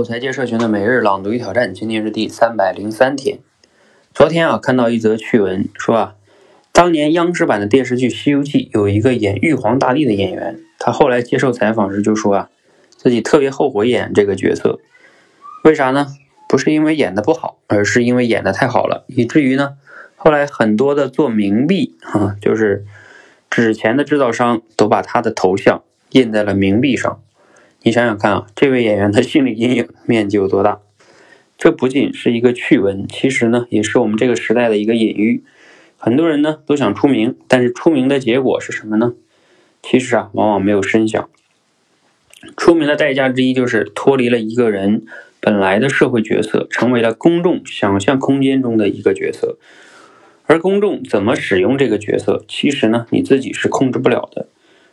口才界社群的每日朗读与挑战，今天是第三百零三天。昨天啊，看到一则趣闻，说啊，当年央视版的电视剧《西游记》有一个演玉皇大帝的演员，他后来接受采访时就说啊，自己特别后悔演这个角色，为啥呢？不是因为演的不好，而是因为演的太好了，以至于呢，后来很多的做冥币啊，就是纸钱的制造商都把他的头像印在了冥币上。你想想看啊，这位演员的心理阴影面积有多大？这不仅是一个趣闻，其实呢，也是我们这个时代的一个隐喻。很多人呢都想出名，但是出名的结果是什么呢？其实啊，往往没有深想。出名的代价之一就是脱离了一个人本来的社会角色，成为了公众想象空间中的一个角色。而公众怎么使用这个角色，其实呢，你自己是控制不了的。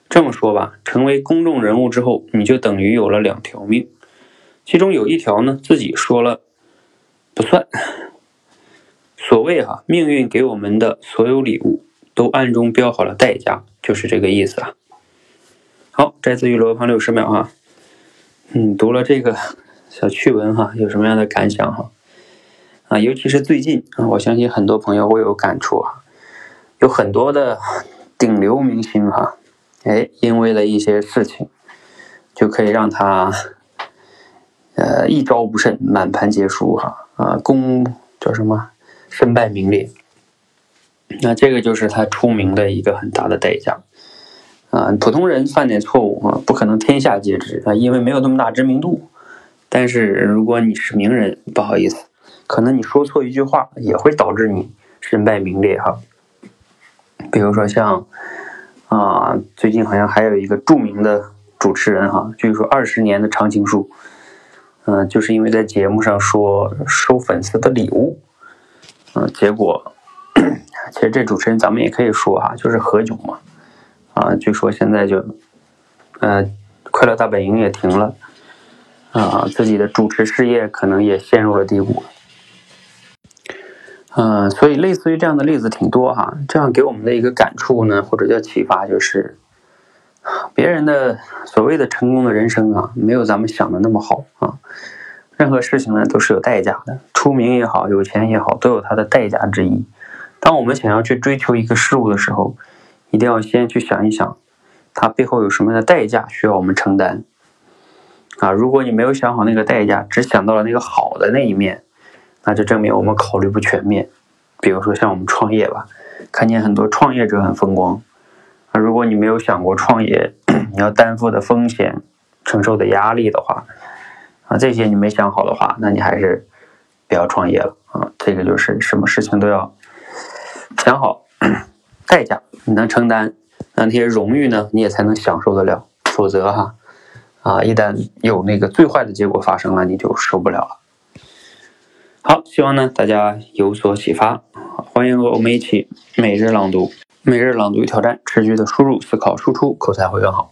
这么说吧，成为公众人物之后，你就等于有了两条命，其中有一条呢，自己说了不算。所谓哈，命运给我们的所有礼物，都暗中标好了代价，就是这个意思啊。好，摘自于罗胖六十秒哈。嗯，读了这个小趣闻哈，有什么样的感想哈？啊，尤其是最近啊，我相信很多朋友会有感触啊，有很多的顶流明星哈。哎，因为了一些事情，就可以让他，呃，一招不慎，满盘皆输哈啊，功叫什么，身败名裂。那这个就是他出名的一个很大的代价啊。普通人犯点错误啊，不可能天下皆知啊，因为没有那么大知名度。但是如果你是名人，不好意思，可能你说错一句话，也会导致你身败名裂哈。比如说像。啊，最近好像还有一个著名的主持人哈，据说二十年的常青树，嗯，就是因为在节目上说收粉丝的礼物，嗯，结果 其实这主持人咱们也可以说哈，就是何炅嘛，啊，据说现在就，呃，快乐大本营也停了，啊，自己的主持事业可能也陷入了低谷。嗯，所以类似于这样的例子挺多哈。这样给我们的一个感触呢，或者叫启发，就是别人的所谓的成功的人生啊，没有咱们想的那么好啊。任何事情呢都是有代价的，出名也好，有钱也好，都有它的代价之一。当我们想要去追求一个事物的时候，一定要先去想一想，它背后有什么样的代价需要我们承担啊。如果你没有想好那个代价，只想到了那个好的那一面。那就证明我们考虑不全面，比如说像我们创业吧，看见很多创业者很风光，啊，如果你没有想过创业，你要担负的风险、承受的压力的话，啊，这些你没想好的话，那你还是不要创业了啊。这个就是什么事情都要想好，代价你能承担，那那些荣誉呢，你也才能享受得了，否则哈，啊，一旦有那个最坏的结果发生了，你就受不了了。好，希望呢大家有所启发，欢迎和我们一起每日朗读、每日朗读与挑战，持续的输入、思考、输出，口才会更好。